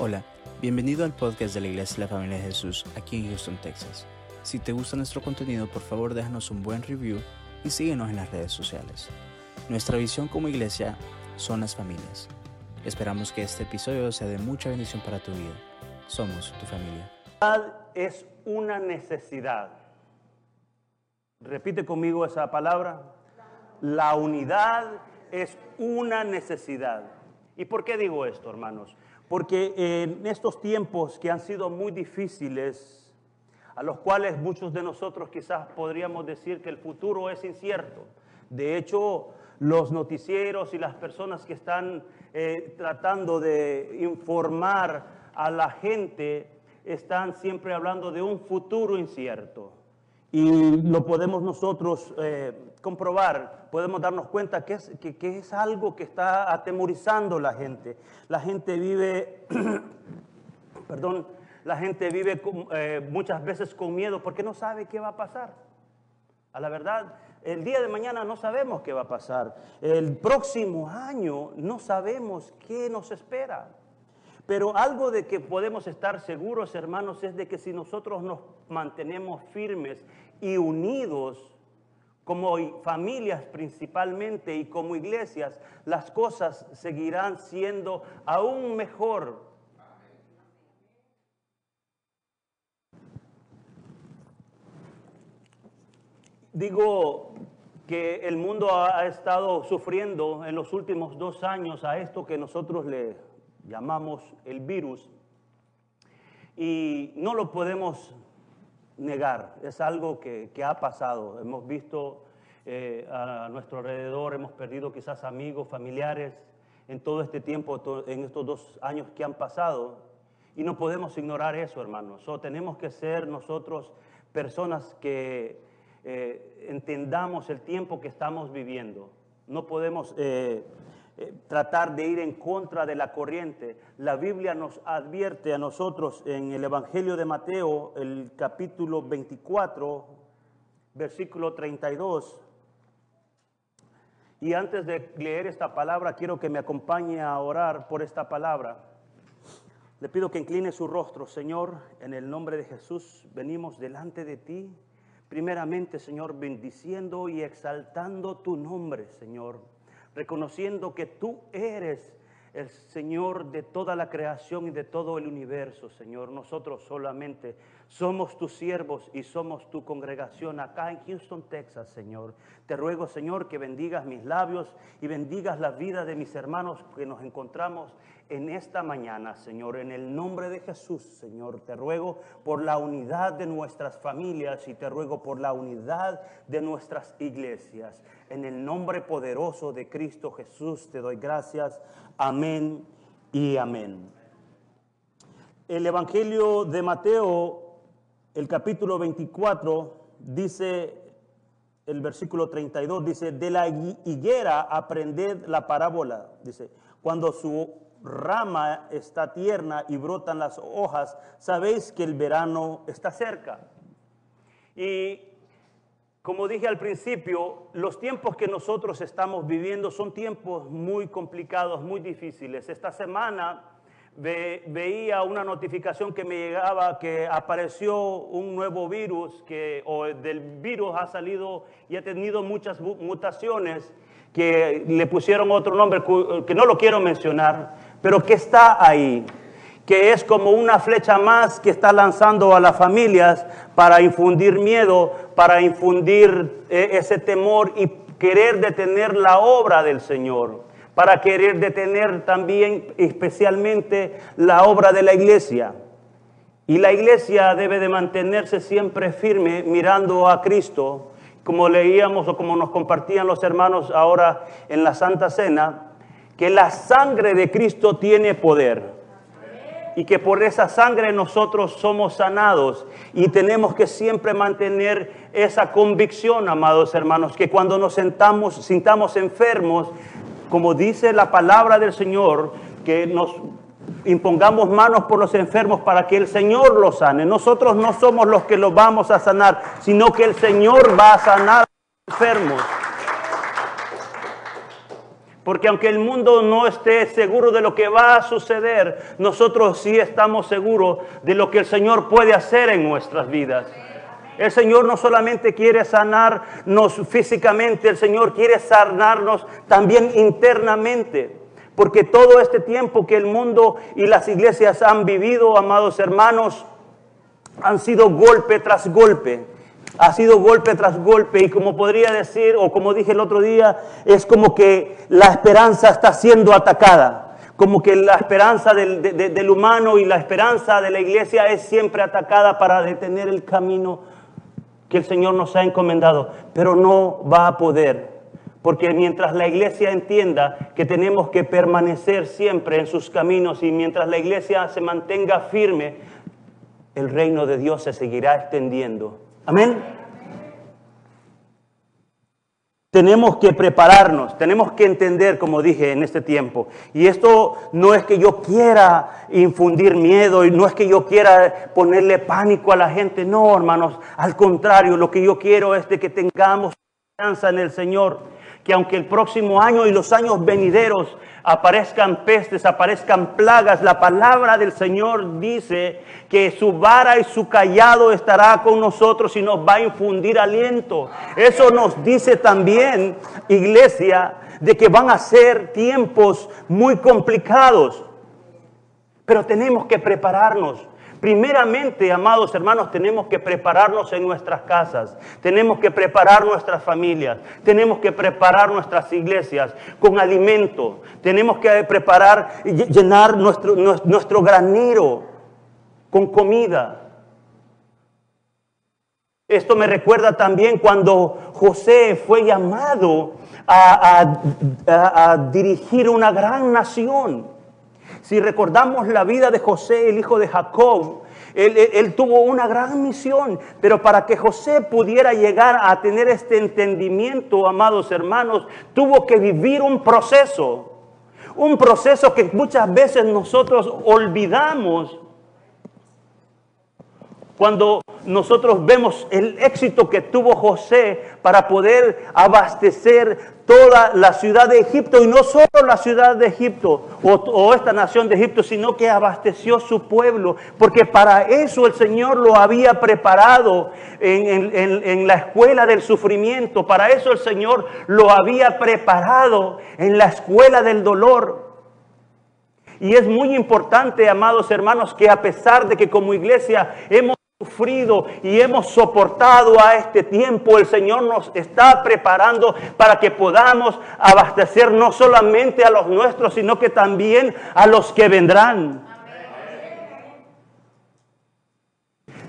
Hola, bienvenido al podcast de la Iglesia de la Familia de Jesús aquí en Houston, Texas. Si te gusta nuestro contenido, por favor déjanos un buen review y síguenos en las redes sociales. Nuestra visión como iglesia son las familias. Esperamos que este episodio sea de mucha bendición para tu vida. Somos tu familia. Es una necesidad. Repite conmigo esa palabra. La unidad es una necesidad. ¿Y por qué digo esto, hermanos? Porque en estos tiempos que han sido muy difíciles, a los cuales muchos de nosotros quizás podríamos decir que el futuro es incierto. De hecho, los noticieros y las personas que están eh, tratando de informar a la gente están siempre hablando de un futuro incierto. Y lo podemos nosotros eh, comprobar, podemos darnos cuenta que es, que, es algo que está atemorizando la gente. La gente vive, perdón, la gente vive eh, muchas veces con miedo porque no sabe qué va a pasar. A la verdad, el día de mañana no sabemos qué va a pasar. El próximo año no sabemos qué nos espera. Pero algo de que podemos estar seguros, hermanos, es de que si nosotros nos mantenemos firmes y unidos, como familias principalmente y como iglesias, las cosas seguirán siendo aún mejor. Digo que el mundo ha estado sufriendo en los últimos dos años a esto que nosotros le llamamos el virus, y no lo podemos negar, es algo que, ha pasado. Hemos visto eh, a nuestro alrededor, hemos perdido quizás amigos, familiares en todo este tiempo, en estos dos años que han pasado, y no podemos ignorar eso, hermanos. Tenemos que ser nosotros personas que eh, entendamos el tiempo que estamos viviendo. No podemos eh, eh, tratar de ir en contra de la corriente. La Biblia nos advierte a nosotros en el Evangelio de Mateo, el capítulo 24, versículo 32. Y antes de leer esta palabra, quiero que me acompañe a orar por esta palabra. Le pido que incline su rostro, Señor, en el nombre de Jesús. Venimos delante de ti. Primeramente, Señor, bendiciendo y exaltando tu nombre, Señor reconociendo que tú eres el Señor de toda la creación y de todo el universo, Señor. Nosotros solamente somos tus siervos y somos tu congregación acá en Houston, Texas, Señor. Te ruego, Señor, que bendigas mis labios y bendigas la vida de mis hermanos que nos encontramos en esta mañana, Señor, en el nombre de Jesús, Señor. Te ruego por la unidad de nuestras familias y te ruego por la unidad de nuestras iglesias. En el nombre poderoso de Cristo Jesús te doy gracias. Amén y amén. El Evangelio de Mateo, el capítulo 24, dice, el versículo 32, dice, de la higuera aprended la parábola. Dice, cuando su rama está tierna y brotan las hojas, sabéis que el verano está cerca. Y como dije al principio, los tiempos que nosotros estamos viviendo son tiempos muy complicados, muy difíciles. Esta semana veía una notificación que me llegaba que apareció un nuevo virus, que, o del virus ha salido y ha tenido muchas mutaciones, que le pusieron otro nombre que no lo quiero mencionar, pero que está ahí, que es como una flecha más que está lanzando a las familias para infundir miedo, para infundir eh, ese temor y querer detener la obra del Señor, para querer detener también especialmente la obra de la iglesia. Y la iglesia debe de mantenerse siempre firme mirando a Cristo, como leíamos o como nos compartían los hermanos ahora en la Santa Cena, que la sangre de Cristo tiene poder y que por esa sangre nosotros somos sanados y tenemos que siempre mantener esa convicción, amados hermanos, que cuando nos sentamos, sintamos enfermos, como dice la palabra del Señor, que nos impongamos manos por los enfermos para que el Señor los sane. Nosotros no somos los que los vamos a sanar, sino que el Señor va a sanar a los enfermos. Porque aunque el mundo no esté seguro de lo que va a suceder, nosotros sí estamos seguros de lo que el Señor puede hacer en nuestras vidas. El Señor no solamente quiere sanarnos físicamente, el Señor quiere sanarnos también internamente. Porque todo este tiempo que el mundo y las iglesias han vivido, amados hermanos, han sido golpe tras golpe ha sido golpe tras golpe y como podría decir, o como dije el otro día, es como que la esperanza está siendo atacada, como que la esperanza del, del humano y la esperanza de la iglesia es siempre atacada para detener el camino que el Señor nos ha encomendado, pero no va a poder. Porque mientras la iglesia entienda que tenemos que permanecer siempre en sus caminos y mientras la iglesia se mantenga firme, el reino de Dios se seguirá extendiendo. Amén. Tenemos que prepararnos, tenemos que entender, como dije en este tiempo. Y esto no es que yo quiera infundir miedo y no es que yo quiera ponerle pánico a la gente. No, hermanos, al contrario, lo que yo quiero es que tengamos confianza en el Señor. Que aunque el próximo año y los años venideros aparezcan pestes, aparezcan plagas, la palabra del Señor dice que su vara y su callado estará con nosotros y nos va a infundir aliento. Eso nos dice también, iglesia, de que van a ser tiempos muy complicados. Pero tenemos que prepararnos. Primeramente, amados hermanos, tenemos que prepararnos en nuestras casas, tenemos que preparar nuestras familias, tenemos que preparar nuestras iglesias con alimento, tenemos que preparar, llenar nuestro, nuestro granero con comida. Esto me recuerda también cuando José fue llamado a dirigir una gran nación. Si recordamos la vida de José, el hijo de Jacob, él, tuvo una gran misión, pero para que José pudiera llegar a tener este entendimiento, amados hermanos, tuvo que vivir un proceso, un proceso que muchas veces nosotros olvidamos. Cuando nosotros vemos el éxito que tuvo José para poder abastecer toda la ciudad de Egipto y no solo la ciudad de Egipto o, esta nación de Egipto, sino que abasteció su pueblo, porque para eso el Señor lo había preparado en, en la escuela del sufrimiento, para eso el Señor lo había preparado en la escuela del dolor. Y es muy importante, amados hermanos, que a pesar de que como iglesia hemos sufrido y hemos soportado a este tiempo, el Señor nos está preparando para que podamos abastecer no solamente a los nuestros, sino que también a los que vendrán.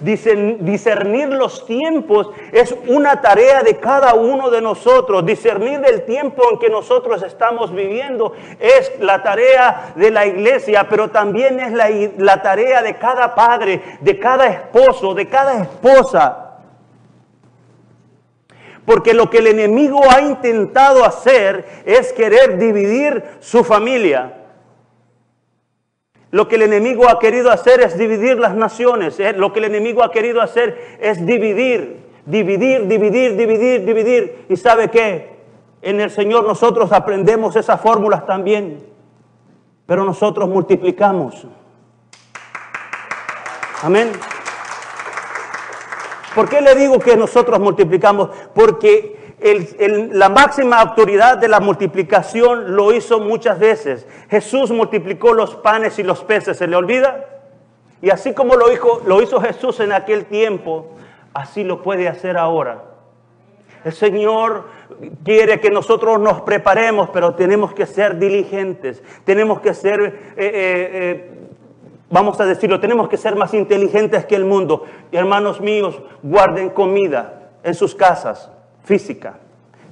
Discernir los tiempos es una tarea de cada uno de nosotros. Discernir el tiempo en que nosotros estamos viviendo es la tarea de la iglesia, pero también es la, la tarea de cada padre, de cada esposo, de cada esposa. Porque lo que el enemigo ha intentado hacer es querer dividir su familia. Lo que el enemigo ha querido hacer es dividir las naciones. ¿eh? Lo que el enemigo ha querido hacer es dividir, dividir, dividir, dividir, dividir. ¿Y sabe qué? En el Señor nosotros aprendemos esas fórmulas también. Pero nosotros multiplicamos. Amén. ¿Por qué le digo que nosotros multiplicamos? Porque la máxima autoridad de la multiplicación lo hizo muchas veces. Jesús multiplicó los panes y los peces, ¿se le olvida? Y así como lo hizo, lo hizo Jesús en aquel tiempo, así lo puede hacer ahora. El Señor quiere que nosotros nos preparemos, pero tenemos que ser diligentes, tenemos que ser, eh, eh, eh, vamos a decirlo, tenemos que ser más inteligentes que el mundo. Y hermanos míos, guarden comida en sus casas física,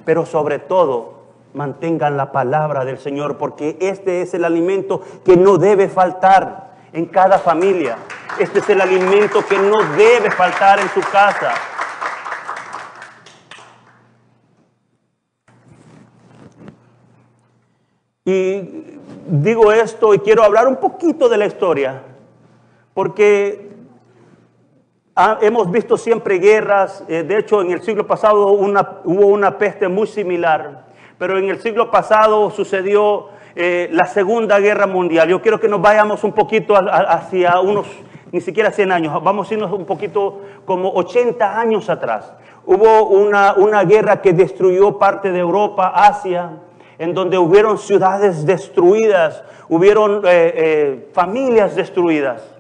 pero sobre todo mantengan la palabra del Señor, porque este es el alimento que no debe faltar en cada familia. Este es el alimento que no debe faltar en su casa. Y digo esto y quiero hablar un poquito de la historia, porque hemos visto siempre guerras, eh, de hecho en el siglo pasado hubo una peste muy similar, pero en el siglo pasado sucedió eh, la Segunda Guerra Mundial. Yo quiero que nos vayamos un poquito hacia unos, ni siquiera 100 años, vamos a irnos un poquito como 80 años atrás. Hubo una, una guerra que destruyó parte de Europa, Asia, en donde hubieron ciudades destruidas, hubieron eh, familias destruidas.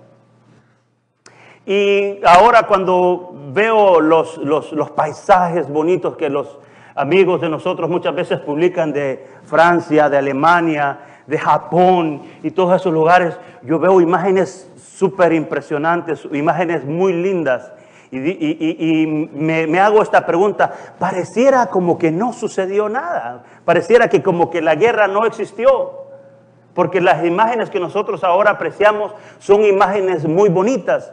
Y ahora cuando veo los, los, paisajes bonitos que los amigos de nosotros muchas veces publican de Francia, de Alemania, de Japón y todos esos lugares, yo veo imágenes súper impresionantes, imágenes muy lindas. Y, me, hago esta pregunta, pareciera como que no sucedió nada, pareciera que como que la guerra no existió, porque las imágenes que nosotros ahora apreciamos son imágenes muy bonitas.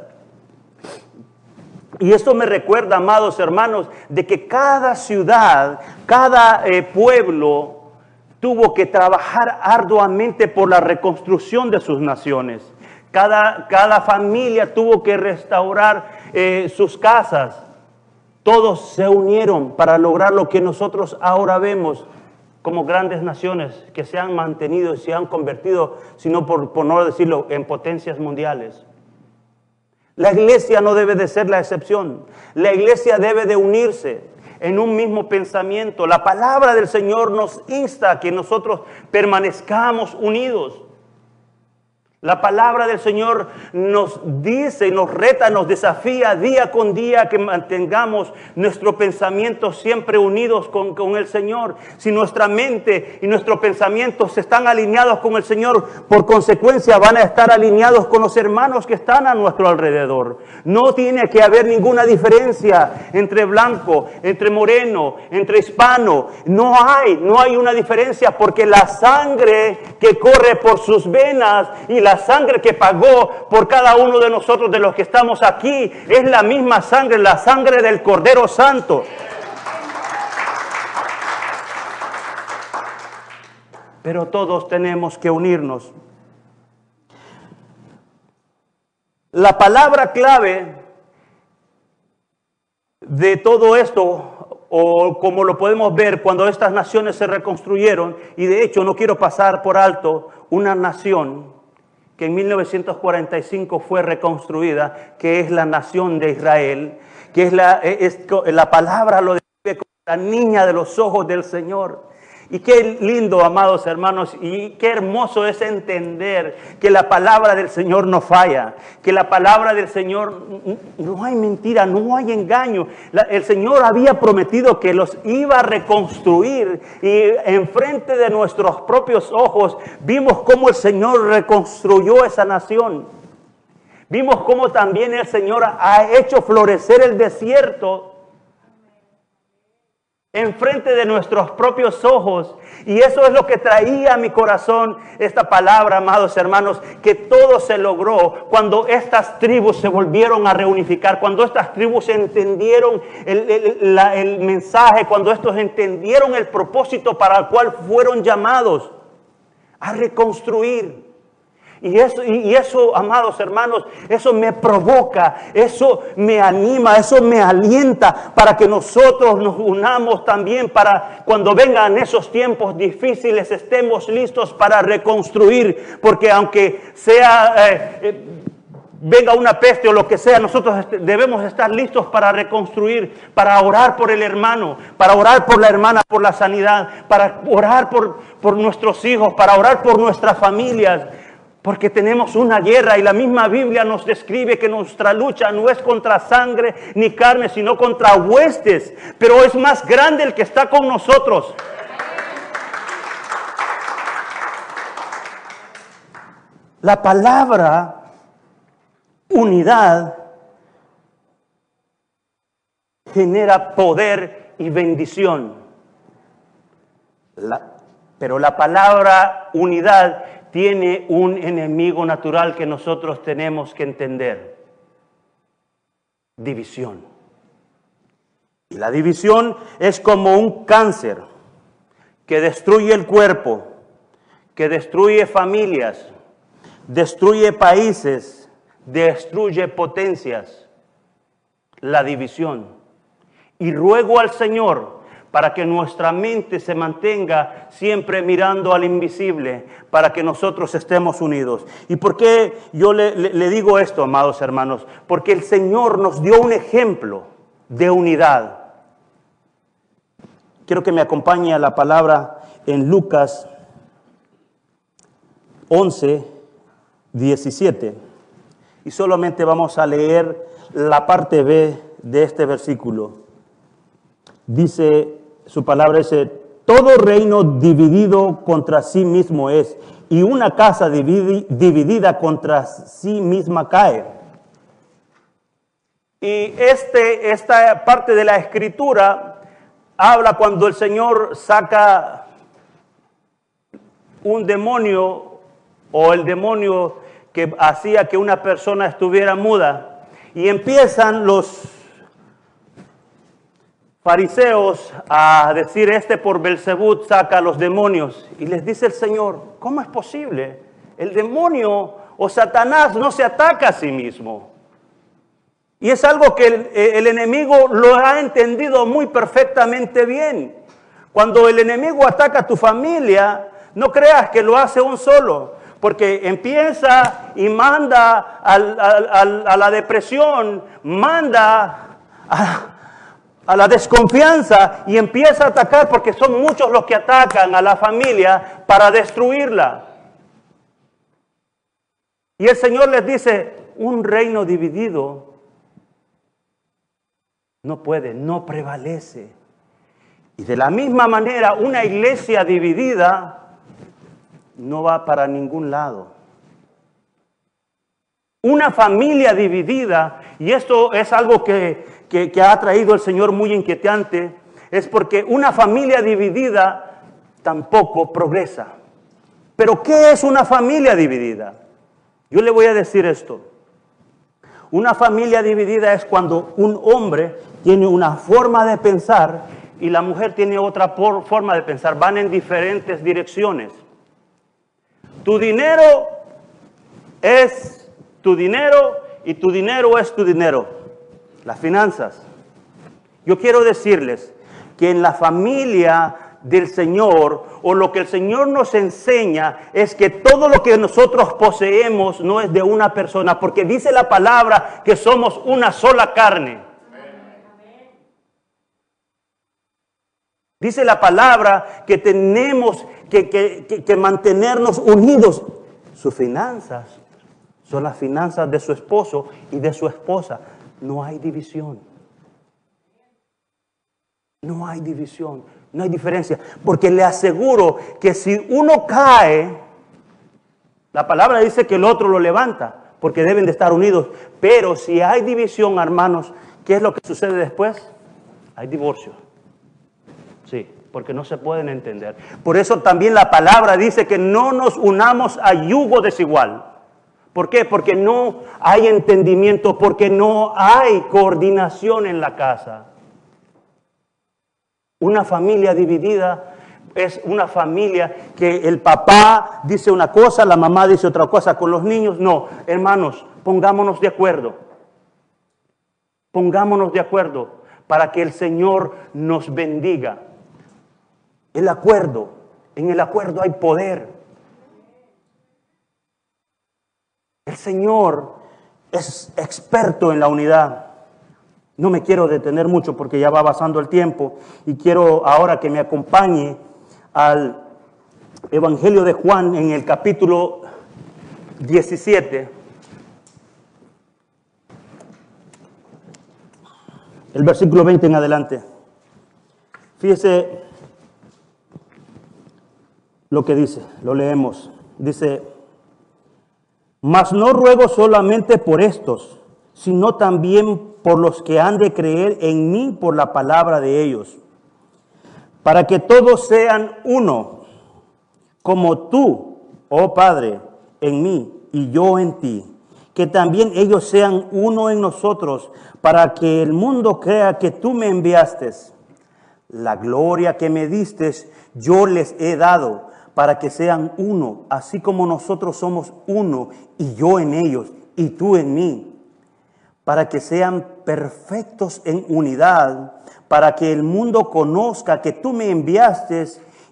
Y esto me recuerda, amados hermanos, de que cada ciudad, cada eh, pueblo tuvo que trabajar arduamente por la reconstrucción de sus naciones. Cada, cada familia tuvo que restaurar eh, sus casas. Todos se unieron para lograr lo que nosotros ahora vemos como grandes naciones que se han mantenido y se han convertido, sino por, por no decirlo, en potencias mundiales. La iglesia no debe de ser la excepción. La iglesia debe de unirse en un mismo pensamiento. La palabra del Señor nos insta a que nosotros permanezcamos unidos. La palabra del Señor nos dice, nos reta, nos desafía día con día que mantengamos nuestro pensamiento siempre unidos con, con, el Señor. Si nuestra mente y nuestros pensamientos están alineados con el Señor, por consecuencia van a estar alineados con los hermanos que están a nuestro alrededor. No tiene que haber ninguna diferencia entre blanco, entre moreno, entre hispano. No hay, no hay una diferencia porque la sangre que corre por sus venas y la sangre que pagó por cada uno de nosotros, de los que estamos aquí, es la misma sangre, la sangre del Cordero Santo. Pero todos tenemos que unirnos. La palabra clave de todo esto, o como lo podemos ver cuando estas naciones se reconstruyeron, y de hecho no quiero pasar por alto una nación que en 1945 fue reconstruida, que es la nación de Israel, que es la, la palabra lo describe como la niña de los ojos del Señor. Y qué lindo, amados hermanos, y qué hermoso es entender que la palabra del Señor no falla, que la palabra del Señor no hay mentira, no hay engaño. el Señor había prometido que los iba a reconstruir y enfrente de nuestros propios ojos vimos cómo el Señor reconstruyó esa nación. Vimos cómo también el Señor ha hecho florecer el desierto enfrente de nuestros propios ojos. Y eso es lo que traía a mi corazón esta palabra, amados hermanos, que todo se logró cuando estas tribus se volvieron a reunificar, cuando estas tribus entendieron el, el mensaje, cuando estos entendieron el propósito para el cual fueron llamados a reconstruir. Y eso, y eso, amados hermanos, eso me provoca, eso me anima, eso me alienta para que nosotros nos unamos también para cuando vengan esos tiempos difíciles estemos listos para reconstruir. Porque aunque sea... Eh, eh, venga una peste o lo que sea, nosotros debemos estar listos para reconstruir, para orar por el hermano, para orar por la hermana, por la sanidad, para orar por, por nuestros hijos, para orar por nuestras familias. Porque tenemos una guerra y la misma Biblia nos describe que nuestra lucha no es contra sangre ni carne, sino contra huestes. Pero es más grande el que está con nosotros. La palabra unidad genera poder y bendición. pero la palabra unidad tiene un enemigo natural que nosotros tenemos que entender. División. Y la división es como un cáncer que destruye el cuerpo, que destruye familias, destruye países, destruye potencias. La división. Y ruego al Señor para que nuestra mente se mantenga siempre mirando al invisible, para que nosotros estemos unidos. ¿Y por qué yo le, digo esto, amados hermanos? Porque el Señor nos dio un ejemplo de unidad. Quiero que me acompañe a la palabra en Lucas 11, 17. Y solamente vamos a leer la parte B de este versículo. Dice su palabra dice, todo reino dividido contra sí mismo es, y una casa dividida contra sí misma cae. Y este, esta parte de la escritura habla cuando el Señor saca un demonio o el demonio que hacía que una persona estuviera muda y empiezan los fariseos a decir, este por Belzebut saca a los demonios. Y les dice el Señor, ¿cómo es posible? El demonio o Satanás no se ataca a sí mismo. Y es algo que el, el, enemigo lo ha entendido muy perfectamente bien. Cuando el enemigo ataca a tu familia, no creas que lo hace un solo, porque empieza y manda a la depresión, manda a, a la desconfianza y empieza a atacar porque son muchos los que atacan a la familia para destruirla. Y el Señor les dice, un reino dividido no puede, no prevalece. Y de la misma manera, una iglesia dividida no va para ningún lado. Una familia dividida, y esto es algo que que, ha traído el Señor muy inquietante es porque una familia dividida tampoco progresa. Pero ¿qué es una familia dividida? Yo le voy a decir esto. Una familia dividida es cuando un hombre tiene una forma de pensar y la mujer tiene otra forma de pensar. Van en diferentes direcciones. Tu dinero es tu dinero y tu dinero es tu dinero las finanzas. Yo quiero decirles que en la familia del Señor o lo que el Señor nos enseña es que todo lo que nosotros poseemos no es de una persona, porque dice la palabra que somos una sola carne. Dice la palabra que tenemos que, que mantenernos unidos. Sus finanzas son las finanzas de su esposo y de su esposa no hay división. No hay división, no hay diferencia. Porque le aseguro que si uno cae, la palabra dice que el otro lo levanta, porque deben de estar unidos. Pero si hay división, hermanos, ¿qué es lo que sucede después? Hay divorcio. Sí, porque no se pueden entender. Por eso también la palabra dice que no nos unamos a yugo desigual. ¿Por qué? Porque no hay entendimiento, porque no hay coordinación en la casa. Una familia dividida es una familia que el papá dice una cosa, la mamá dice otra cosa con los niños. No, hermanos, pongámonos de acuerdo. Pongámonos de acuerdo para que el Señor nos bendiga. El acuerdo, en el acuerdo hay poder. El Señor es experto en la unidad. No me quiero detener mucho porque ya va pasando el tiempo y quiero ahora que me acompañe al Evangelio de Juan en el capítulo 17. El versículo 20 en adelante. Fíjese lo que dice, lo leemos. Dice, mas no ruego solamente por estos, sino también por los que han de creer en mí por la palabra de ellos, para que todos sean uno, como tú, oh Padre, en mí y yo en ti, que también ellos sean uno en nosotros, para que el mundo crea que tú me enviaste. La gloria que me diste, yo les he dado para que sean uno, así como nosotros somos uno, y yo en ellos, y tú en mí, para que sean perfectos en unidad, para que el mundo conozca que tú me enviaste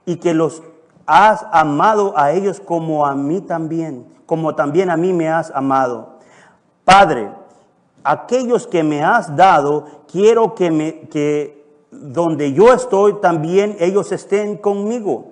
y que los has amado a ellos como a mí también, como también a mí me has amado. Padre, aquellos que me has dado, quiero que, me, que donde yo estoy también ellos estén conmigo,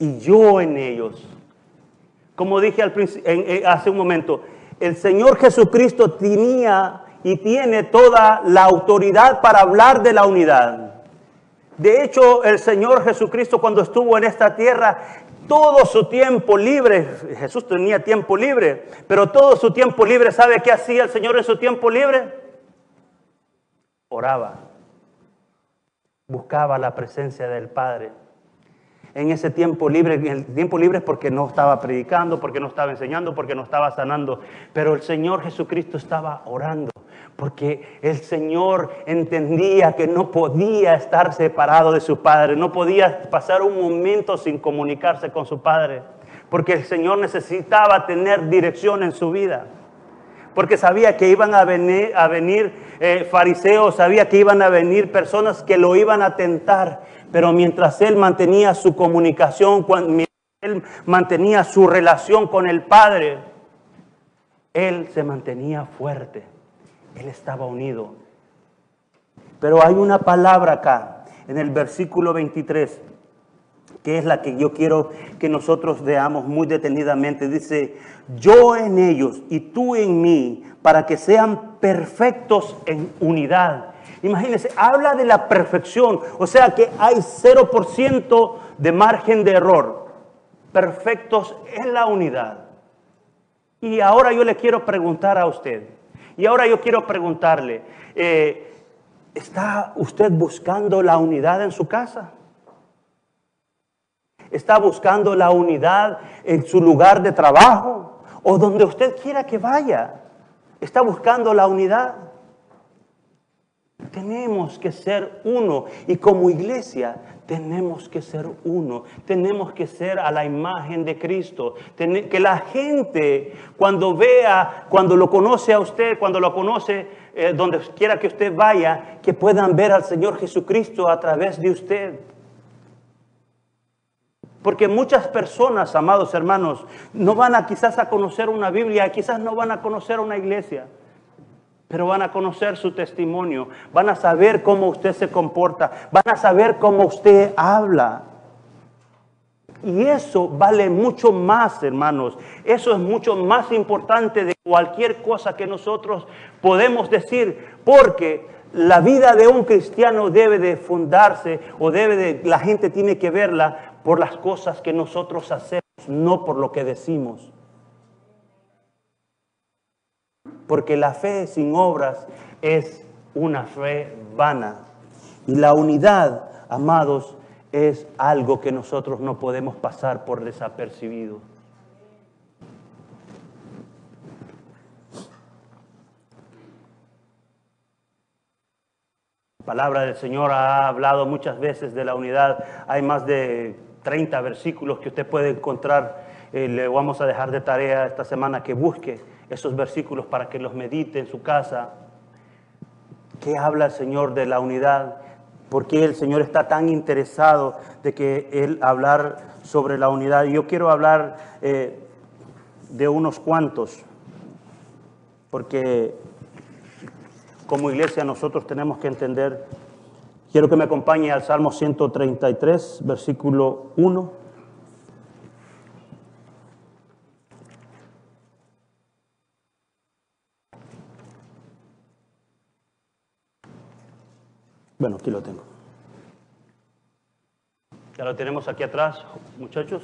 y yo en ellos. Como dije al en, hace un momento, el Señor Jesucristo tenía y tiene toda la autoridad para hablar de la unidad. De hecho, el Señor Jesucristo cuando estuvo en esta tierra, todo su tiempo libre, Jesús tenía tiempo libre, pero todo su tiempo libre, ¿sabe qué hacía el Señor en su tiempo libre? Oraba, buscaba la presencia del Padre. En ese tiempo libre, el tiempo libre es porque no estaba predicando, porque no estaba enseñando, porque no estaba sanando, pero el Señor Jesucristo estaba orando porque el Señor entendía que no podía estar separado de su Padre, no podía pasar un momento sin comunicarse con su Padre, porque el Señor necesitaba tener dirección en su vida, porque sabía que iban a venir, a venir eh, fariseos, sabía que iban a venir personas que lo iban a tentar, pero mientras él mantenía su comunicación, mientras él mantenía su relación con el Padre, él se mantenía fuerte. Él estaba unido. Pero hay una palabra acá, en el versículo 23, que es la que yo quiero que nosotros veamos muy detenidamente. Dice, yo en ellos y tú en mí, para que sean perfectos en unidad. Imagínense, habla de la perfección, o sea que hay 0% de margen de error. Perfectos en la unidad. Y ahora yo le quiero preguntar a usted, y ahora yo quiero preguntarle, eh, ¿está usted buscando la unidad en su casa? ¿Está buscando la unidad en su lugar de trabajo o donde usted quiera que vaya? ¿Está buscando la unidad? Tenemos que ser uno y como iglesia tenemos que ser uno, tenemos que ser a la imagen de Cristo. Que la gente cuando vea, cuando lo conoce a usted, cuando lo conoce eh, donde quiera que usted vaya, que puedan ver al Señor Jesucristo a través de usted. Porque muchas personas, amados hermanos, no van a quizás a conocer una Biblia, quizás no van a conocer una iglesia pero van a conocer su testimonio, van a saber cómo usted se comporta, van a saber cómo usted habla. Y eso vale mucho más, hermanos. Eso es mucho más importante de cualquier cosa que nosotros podemos decir, porque la vida de un cristiano debe de fundarse o debe de, la gente tiene que verla por las cosas que nosotros hacemos, no por lo que decimos porque la fe sin obras es una fe vana. Y la unidad, amados, es algo que nosotros no podemos pasar por desapercibido. La palabra del Señor ha hablado muchas veces de la unidad. Hay más de 30 versículos que usted puede encontrar. Eh, le vamos a dejar de tarea esta semana que busque esos versículos para que los medite en su casa. ¿Qué habla el Señor de la unidad? ¿Por qué el Señor está tan interesado de que Él hablar sobre la unidad? Yo quiero hablar eh, de unos cuantos, porque como iglesia nosotros tenemos que entender. Quiero que me acompañe al Salmo 133, versículo 1. Aquí lo tengo. Ya lo tenemos aquí atrás, muchachos.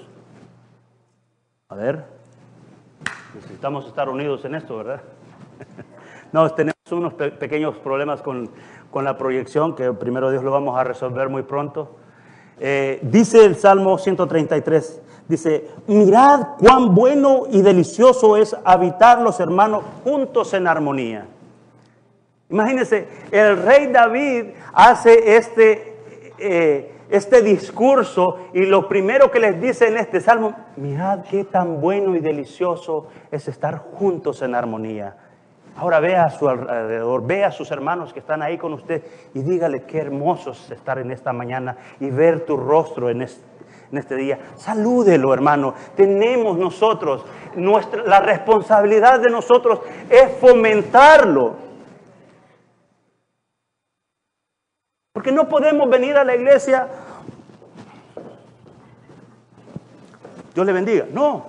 A ver, necesitamos estar unidos en esto, ¿verdad? no, tenemos unos pe- pequeños problemas con, con la proyección que primero Dios lo vamos a resolver muy pronto. Eh, dice el Salmo 133, dice, mirad cuán bueno y delicioso es habitar los hermanos juntos en armonía. Imagínense, el rey David hace este, eh, este discurso y lo primero que les dice en este salmo, mirad qué tan bueno y delicioso es estar juntos en armonía. Ahora vea a su alrededor, vea a sus hermanos que están ahí con usted y dígale qué hermoso es estar en esta mañana y ver tu rostro en este, en este día. Salúdelo, hermano. Tenemos nosotros, nuestra, la responsabilidad de nosotros es fomentarlo. Porque no podemos venir a la iglesia. Dios le bendiga. No.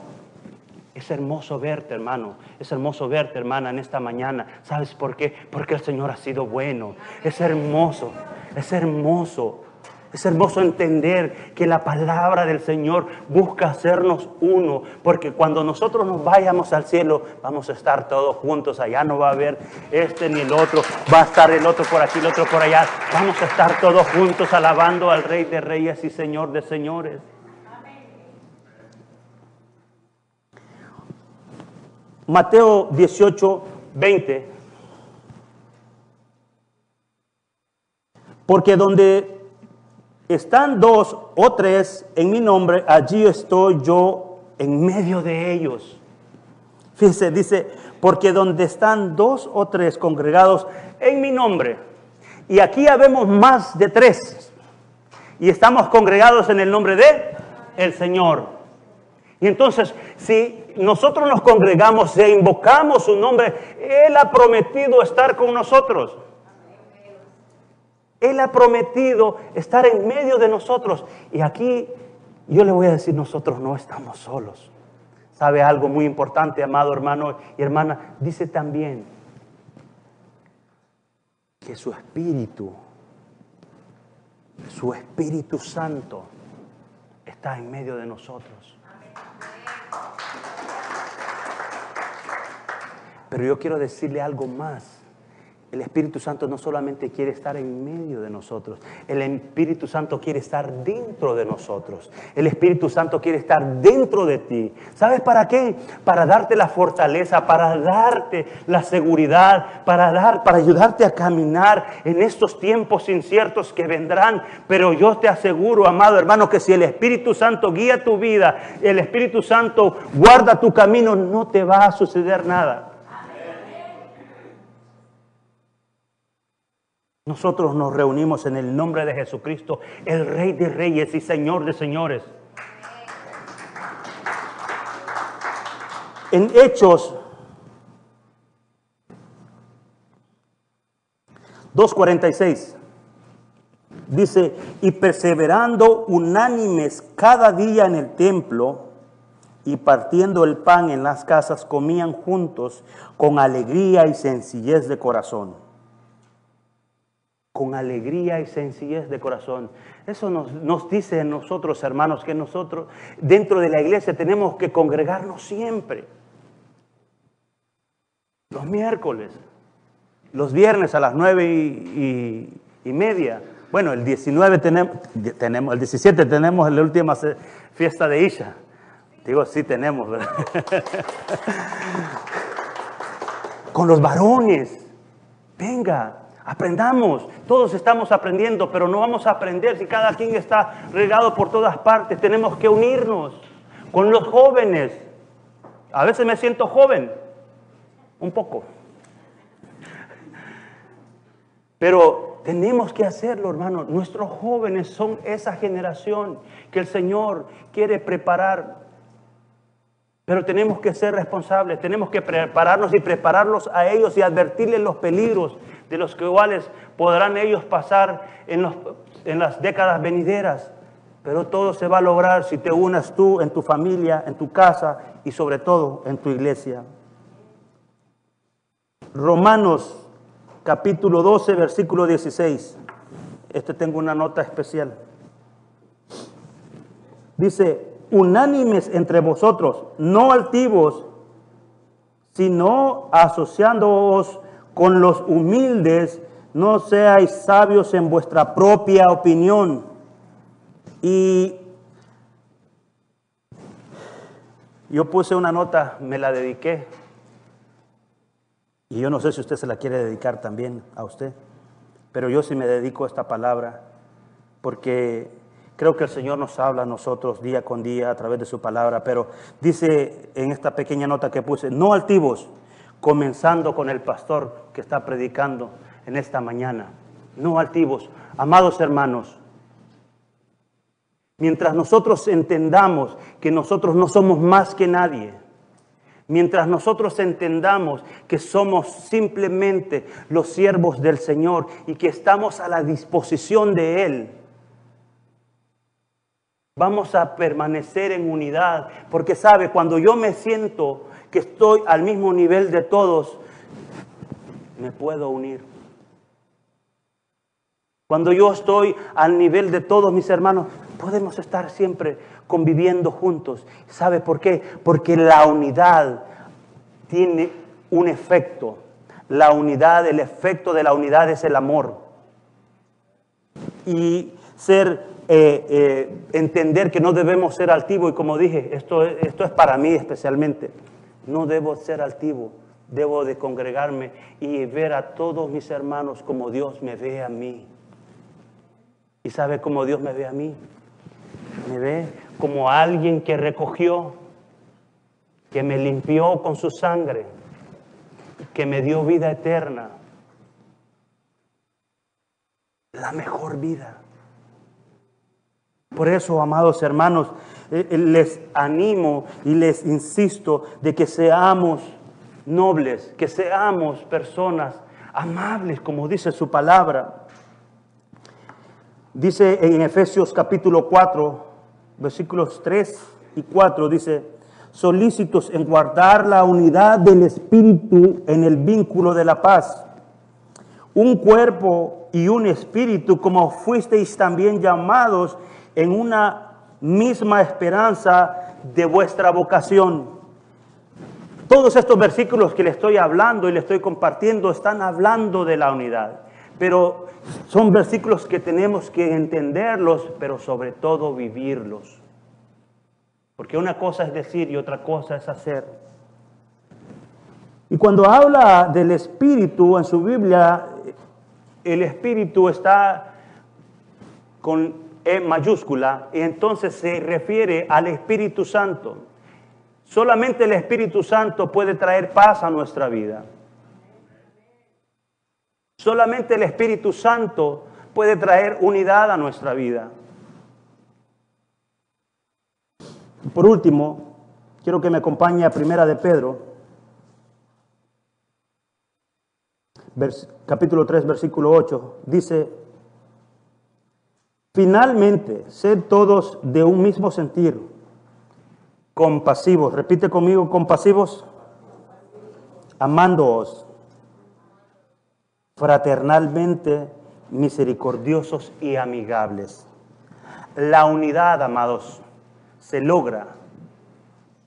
Es hermoso verte, hermano. Es hermoso verte, hermana, en esta mañana. ¿Sabes por qué? Porque el Señor ha sido bueno. Es hermoso. Es hermoso. Es hermoso entender que la palabra del Señor busca hacernos uno, porque cuando nosotros nos vayamos al cielo, vamos a estar todos juntos. Allá no va a haber este ni el otro, va a estar el otro por aquí, el otro por allá. Vamos a estar todos juntos alabando al Rey de Reyes y Señor de Señores. Mateo 18, 20. Porque donde están dos o tres en mi nombre, allí estoy yo en medio de ellos. Fíjense, dice, porque donde están dos o tres congregados en mi nombre, y aquí habemos más de tres, y estamos congregados en el nombre de el Señor. Y entonces, si nosotros nos congregamos e invocamos su nombre, Él ha prometido estar con nosotros. Él ha prometido estar en medio de nosotros. Y aquí yo le voy a decir, nosotros no estamos solos. ¿Sabe algo muy importante, amado hermano y hermana? Dice también que su espíritu, su Espíritu Santo, está en medio de nosotros. Pero yo quiero decirle algo más. El Espíritu Santo no solamente quiere estar en medio de nosotros, el Espíritu Santo quiere estar dentro de nosotros. El Espíritu Santo quiere estar dentro de ti. ¿Sabes para qué? Para darte la fortaleza, para darte la seguridad, para dar para ayudarte a caminar en estos tiempos inciertos que vendrán, pero yo te aseguro, amado hermano, que si el Espíritu Santo guía tu vida, el Espíritu Santo guarda tu camino, no te va a suceder nada. Nosotros nos reunimos en el nombre de Jesucristo, el Rey de Reyes y Señor de Señores. En Hechos 2.46 dice, y perseverando unánimes cada día en el templo y partiendo el pan en las casas, comían juntos con alegría y sencillez de corazón con alegría y sencillez de corazón. Eso nos, nos dice nosotros, hermanos, que nosotros dentro de la iglesia tenemos que congregarnos siempre. Los miércoles, los viernes a las nueve y, y- media. Bueno, el 19 tenemos, tenemos, el 17 tenemos la última fiesta de Isha. Digo, sí tenemos, ¿verdad? Con los varones. Venga, aprendamos. Todos estamos aprendiendo, pero no vamos a aprender si cada quien está regado por todas partes. Tenemos que unirnos con los jóvenes. A veces me siento joven, un poco. Pero tenemos que hacerlo, hermano. Nuestros jóvenes son esa generación que el Señor quiere preparar. Pero tenemos que ser responsables, tenemos que prepararnos y prepararlos a ellos y advertirles los peligros de los cuales podrán ellos pasar en, en las décadas venideras. Pero todo se va a lograr si te unas tú en tu familia, en tu casa y sobre todo en tu iglesia. Romanos capítulo 12, versículo 16. Este tengo una nota especial. Dice, unánimes entre vosotros, no altivos, sino asociándoos con los humildes, no seáis sabios en vuestra propia opinión. Y yo puse una nota, me la dediqué. Y yo no sé si usted se la quiere dedicar también a usted, pero yo sí me dedico a esta palabra, porque Creo que el Señor nos habla a nosotros día con día a través de su palabra, pero dice en esta pequeña nota que puse, no altivos, comenzando con el pastor que está predicando en esta mañana, no altivos, amados hermanos. Mientras nosotros entendamos que nosotros no somos más que nadie, mientras nosotros entendamos que somos simplemente los siervos del Señor y que estamos a la disposición de Él, Vamos a permanecer en unidad, porque sabe, cuando yo me siento que estoy al mismo nivel de todos, me puedo unir. Cuando yo estoy al nivel de todos mis hermanos, podemos estar siempre conviviendo juntos. ¿Sabe por qué? Porque la unidad tiene un efecto. La unidad, el efecto de la unidad es el amor. Y ser eh, eh, entender que no debemos ser altivos y como dije, esto, esto es para mí especialmente, no debo ser altivo, debo de congregarme y ver a todos mis hermanos como Dios me ve a mí. ¿Y sabe cómo Dios me ve a mí? Me ve como alguien que recogió, que me limpió con su sangre, que me dio vida eterna. La mejor vida. Por eso, amados hermanos, eh, eh, les animo y les insisto de que seamos nobles, que seamos personas amables, como dice su palabra. Dice en Efesios capítulo 4, versículos 3 y 4, dice, solícitos en guardar la unidad del Espíritu en el vínculo de la paz. Un cuerpo y un espíritu, como fuisteis también llamados en una misma esperanza de vuestra vocación. Todos estos versículos que le estoy hablando y le estoy compartiendo están hablando de la unidad, pero son versículos que tenemos que entenderlos, pero sobre todo vivirlos. Porque una cosa es decir y otra cosa es hacer. Y cuando habla del Espíritu en su Biblia, el Espíritu está con e mayúscula y entonces se refiere al Espíritu Santo. Solamente el Espíritu Santo puede traer paz a nuestra vida. Solamente el Espíritu Santo puede traer unidad a nuestra vida. Por último, quiero que me acompañe a Primera de Pedro, capítulo 3, versículo 8. Dice, Finalmente, sed todos de un mismo sentir, compasivos. Repite conmigo, compasivos, amándoos, fraternalmente misericordiosos y amigables. La unidad, amados, se logra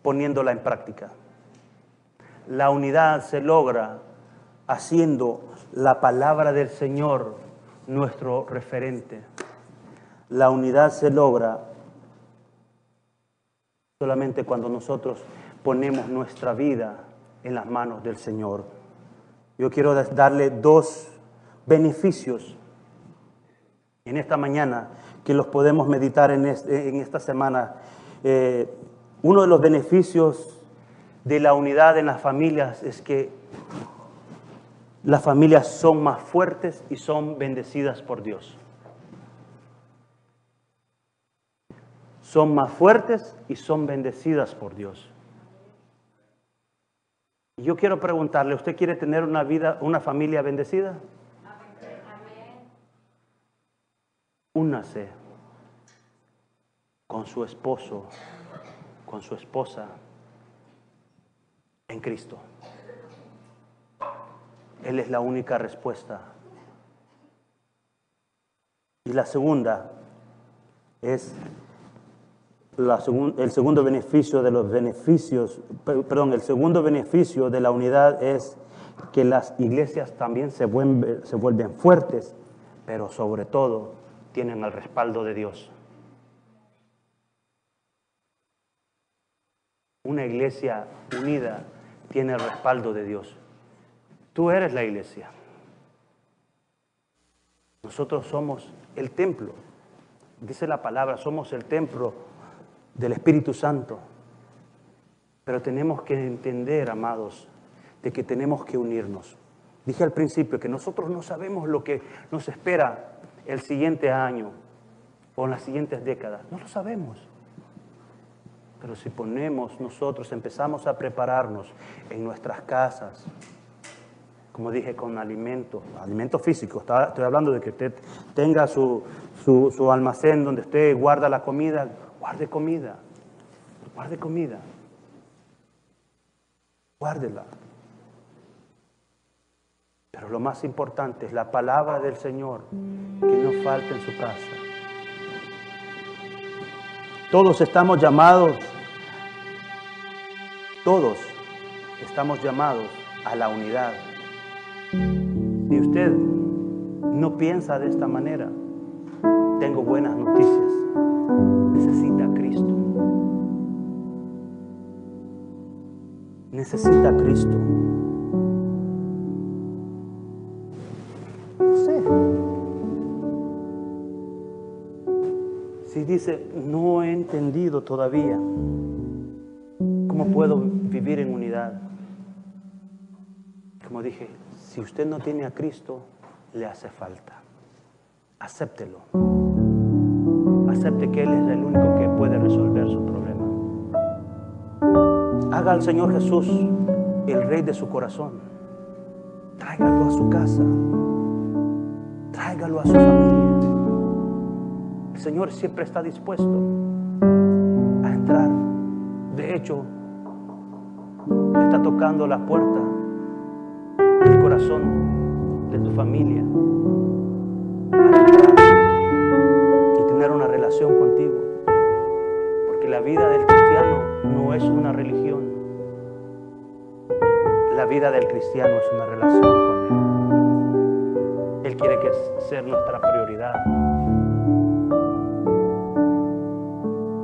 poniéndola en práctica. La unidad se logra haciendo la palabra del Señor nuestro referente. La unidad se logra solamente cuando nosotros ponemos nuestra vida en las manos del Señor. Yo quiero darle dos beneficios en esta mañana que los podemos meditar en, esta semana. Eh, uno de los beneficios de la unidad en las familias es que las familias son más fuertes y son bendecidas por Dios. Son más fuertes y son bendecidas por Dios. Yo quiero preguntarle, ¿usted quiere tener una vida, una familia bendecida? Únase con su esposo, con su esposa en Cristo. Él es la única respuesta. Y la segunda es el segundo beneficio de los beneficios, perdón, el segundo beneficio de la unidad es que las iglesias también se vuelven, se vuelven fuertes, pero sobre todo tienen el respaldo de Dios. Una iglesia unida tiene el respaldo de Dios. Tú eres la iglesia. Nosotros somos el templo. Dice la palabra, somos el templo del Espíritu Santo. Pero tenemos que entender, amados, de que tenemos que unirnos. Dije al principio que nosotros no sabemos lo que nos espera el siguiente año o en las siguientes décadas. No lo sabemos. Pero si ponemos nosotros, empezamos a prepararnos en nuestras casas, como dije, con alimentos, alimentos físicos, estoy hablando de que usted tenga su, su, su almacén donde usted guarda la comida, guarde comida, guarde comida, guárdela. Pero lo más importante es la palabra del Señor que no falte en su casa. Todos estamos llamados, todos estamos llamados a la unidad. Si usted no piensa de esta manera, tengo buenas noticias. Necesita a Cristo. Sé. Si dice, no he entendido todavía cómo puedo vivir en unidad. Como dije, si usted no tiene a Cristo, le hace falta. Acéptelo. Acepte que Él es el único que puede resolver su problema. Haga al Señor Jesús el rey de su corazón. Tráigalo a su casa. Tráigalo a su familia. El Señor siempre está dispuesto a entrar. De hecho, está tocando la puerta del corazón de tu familia para entrar y tener una relación contigo. Porque la vida del cristiano es una religión. La vida del cristiano es una relación con Él. Él quiere que ser nuestra prioridad.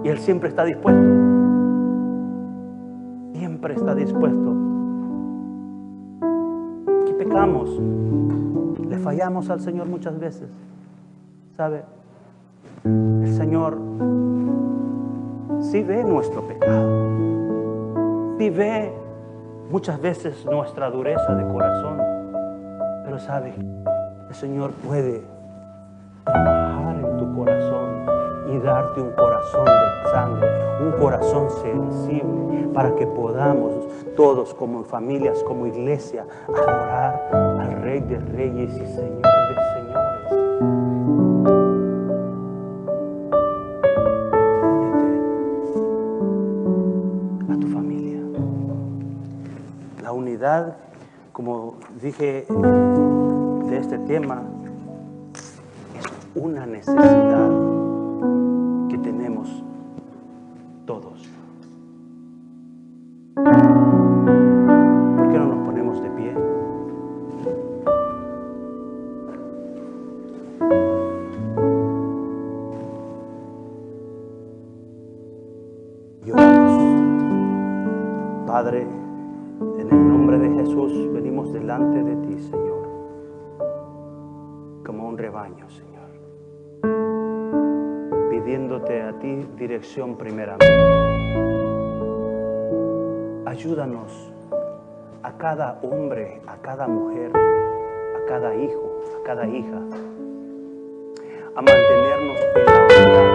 Y Él siempre está dispuesto. Siempre está dispuesto pecamos, le fallamos al Señor muchas veces. ¿Sabe? El Señor sí ve nuestro pecado, sí ve muchas veces nuestra dureza de corazón, pero sabe, el Señor puede trabajar en tu corazón y darte un corazón de sangre, un corazón sensible, para que podamos todos como familias, como iglesia, adorar al Rey de Reyes y Señor de Señores. Dije de este tema, es una necesidad Ayúdanos a cada hombre, a cada mujer, a cada hijo, a cada hija, a mantenernos en la unidad,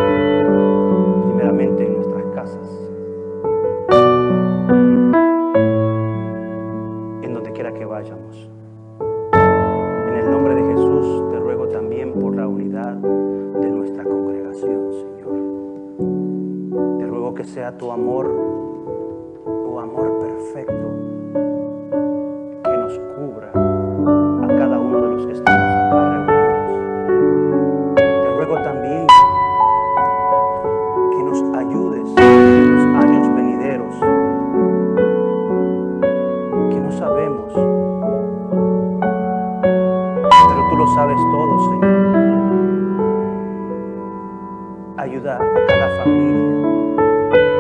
primeramente en nuestras casas, en donde quiera que vayamos. En el nombre de Jesús te ruego también por la unidad de nuestra congregación, Señor. Te ruego que sea tu amor, tu amor Ayuda a cada familia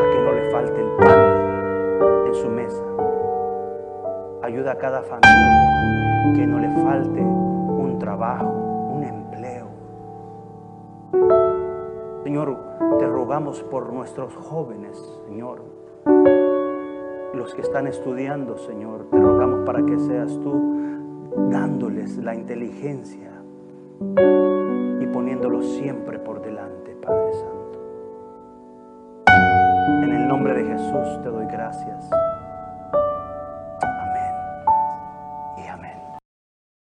a que no le falte el pan en su mesa. Ayuda a cada familia que no le falte un trabajo, un empleo. Señor, te rogamos por nuestros jóvenes, Señor. Los que están estudiando, Señor, te rogamos para que seas tú dándoles la inteligencia y poniéndolos siempre por delante, Jesús te doy gracias.